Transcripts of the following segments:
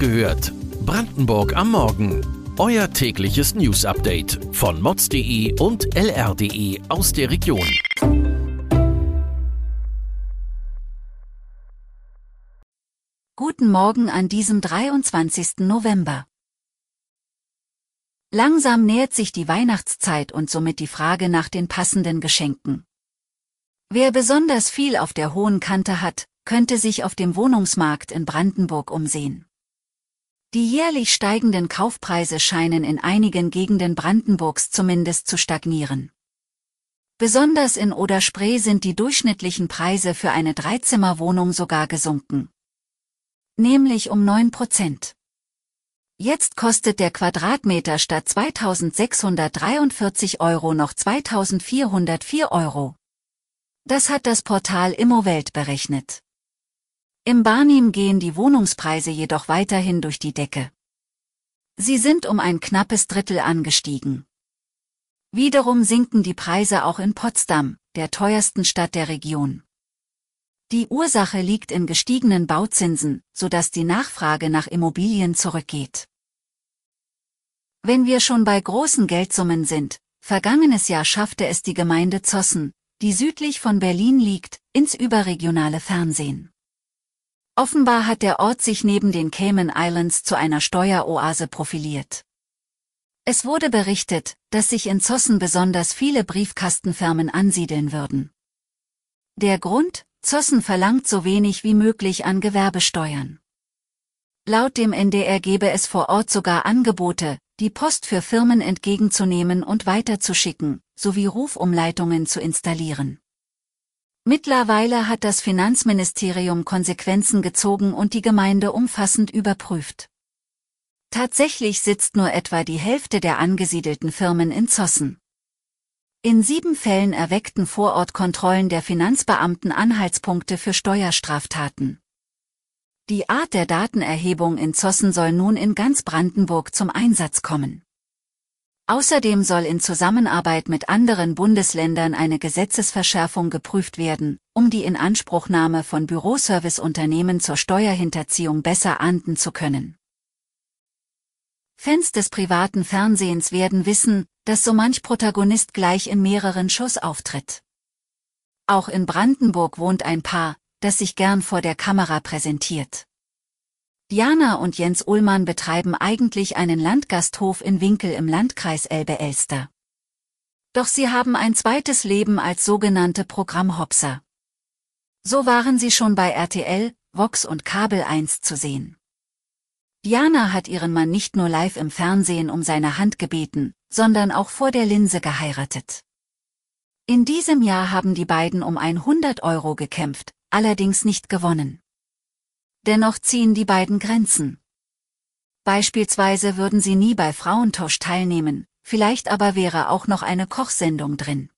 gehört. Brandenburg am Morgen. Euer tägliches News-Update von mods.de und lr.de aus der Region. Guten Morgen an diesem 23. November. Langsam nähert sich die Weihnachtszeit und somit die Frage nach den passenden Geschenken. Wer besonders viel auf der hohen Kante hat, könnte sich auf dem Wohnungsmarkt in Brandenburg umsehen. Die jährlich steigenden Kaufpreise scheinen in einigen Gegenden Brandenburgs zumindest zu stagnieren. Besonders in Oder-Spree sind die durchschnittlichen Preise für eine Dreizimmerwohnung sogar gesunken. Nämlich um 9 Prozent. Jetzt kostet der Quadratmeter statt 2643 Euro noch 2404 Euro. Das hat das Portal Immowelt berechnet. Im Barnim gehen die Wohnungspreise jedoch weiterhin durch die Decke. Sie sind um ein knappes Drittel angestiegen. Wiederum sinken die Preise auch in Potsdam, der teuersten Stadt der Region. Die Ursache liegt in gestiegenen Bauzinsen, sodass die Nachfrage nach Immobilien zurückgeht. Wenn wir schon bei großen Geldsummen sind, vergangenes Jahr schaffte es die Gemeinde Zossen, die südlich von Berlin liegt, ins überregionale Fernsehen. Offenbar hat der Ort sich neben den Cayman Islands zu einer Steueroase profiliert. Es wurde berichtet, dass sich in Zossen besonders viele Briefkastenfirmen ansiedeln würden. Der Grund? Zossen verlangt so wenig wie möglich an Gewerbesteuern. Laut dem NDR gebe es vor Ort sogar Angebote, die Post für Firmen entgegenzunehmen und weiterzuschicken, sowie Rufumleitungen zu installieren. Mittlerweile hat das Finanzministerium Konsequenzen gezogen und die Gemeinde umfassend überprüft. Tatsächlich sitzt nur etwa die Hälfte der angesiedelten Firmen in Zossen. In sieben Fällen erweckten Vorortkontrollen der Finanzbeamten Anhaltspunkte für Steuerstraftaten. Die Art der Datenerhebung in Zossen soll nun in ganz Brandenburg zum Einsatz kommen. Außerdem soll in Zusammenarbeit mit anderen Bundesländern eine Gesetzesverschärfung geprüft werden, um die Inanspruchnahme von Büroserviceunternehmen zur Steuerhinterziehung besser ahnden zu können. Fans des privaten Fernsehens werden wissen, dass so manch Protagonist gleich in mehreren Shows auftritt. Auch in Brandenburg wohnt ein Paar, das sich gern vor der Kamera präsentiert. Diana und Jens Ullmann betreiben eigentlich einen Landgasthof in Winkel im Landkreis Elbe-Elster. Doch sie haben ein zweites Leben als sogenannte Programmhopser. So waren sie schon bei RTL, Vox und Kabel 1 zu sehen. Diana hat ihren Mann nicht nur live im Fernsehen um seine Hand gebeten, sondern auch vor der Linse geheiratet. In diesem Jahr haben die beiden um 100 Euro gekämpft, allerdings nicht gewonnen. Dennoch ziehen die beiden Grenzen. Beispielsweise würden sie nie bei Frauentausch teilnehmen, vielleicht aber wäre auch noch eine Kochsendung drin.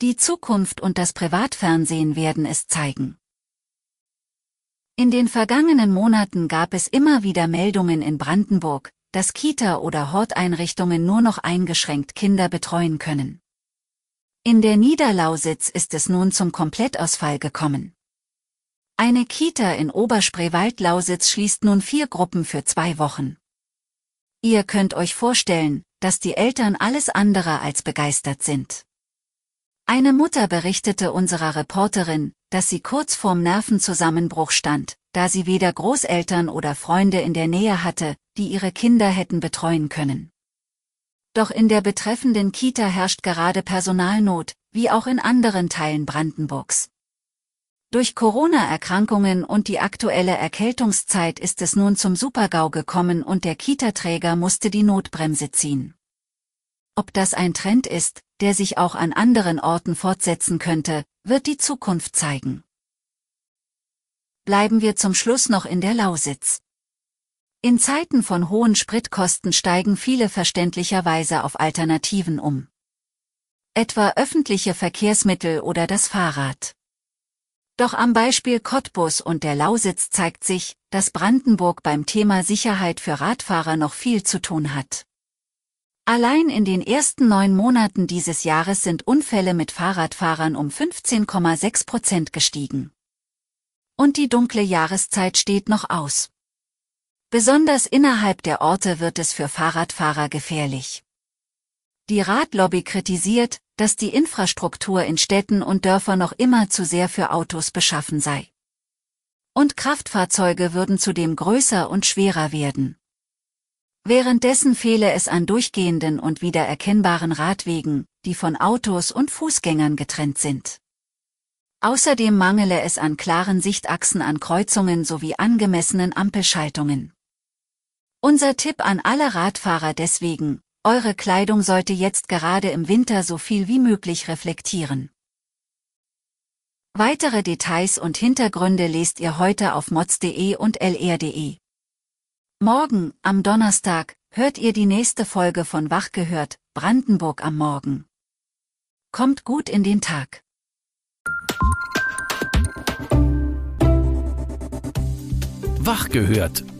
Die Zukunft und das Privatfernsehen werden es zeigen. In den vergangenen Monaten gab es immer wieder Meldungen in Brandenburg, dass Kita- oder Horteinrichtungen nur noch eingeschränkt Kinder betreuen können. In der Niederlausitz ist es nun zum Komplettausfall gekommen. Eine Kita in Oberspreewald-Lausitz schließt nun vier Gruppen für zwei Wochen. Ihr könnt euch vorstellen, dass die Eltern alles andere als begeistert sind. Eine Mutter berichtete unserer Reporterin, dass sie kurz vorm Nervenzusammenbruch stand, da sie weder Großeltern oder Freunde in der Nähe hatte, die ihre Kinder hätten betreuen können. Doch in der betreffenden Kita herrscht gerade Personalnot, wie auch in anderen Teilen Brandenburgs. Durch Corona-Erkrankungen und die aktuelle Erkältungszeit ist es nun zum Supergau gekommen und der Kita-Träger musste die Notbremse ziehen. Ob das ein Trend ist, der sich auch an anderen Orten fortsetzen könnte, wird die Zukunft zeigen. Bleiben wir zum Schluss noch in der Lausitz. In Zeiten von hohen Spritkosten steigen viele verständlicherweise auf Alternativen um. Etwa öffentliche Verkehrsmittel oder das Fahrrad. Doch am Beispiel Cottbus und der Lausitz zeigt sich, dass Brandenburg beim Thema Sicherheit für Radfahrer noch viel zu tun hat. Allein in den ersten neun Monaten dieses Jahres sind Unfälle mit Fahrradfahrern um 15,6 Prozent gestiegen. Und die dunkle Jahreszeit steht noch aus. Besonders innerhalb der Orte wird es für Fahrradfahrer gefährlich. Die Radlobby kritisiert, dass die Infrastruktur in Städten und Dörfern noch immer zu sehr für Autos beschaffen sei. Und Kraftfahrzeuge würden zudem größer und schwerer werden. Währenddessen fehle es an durchgehenden und wiedererkennbaren Radwegen, die von Autos und Fußgängern getrennt sind. Außerdem mangele es an klaren Sichtachsen an Kreuzungen sowie angemessenen Ampelschaltungen. Unser Tipp an alle Radfahrer deswegen, eure Kleidung sollte jetzt gerade im Winter so viel wie möglich reflektieren. Weitere Details und Hintergründe lest ihr heute auf mods.de und lr.de. Morgen, am Donnerstag, hört ihr die nächste Folge von Wach gehört, Brandenburg am Morgen. Kommt gut in den Tag. Wach gehört.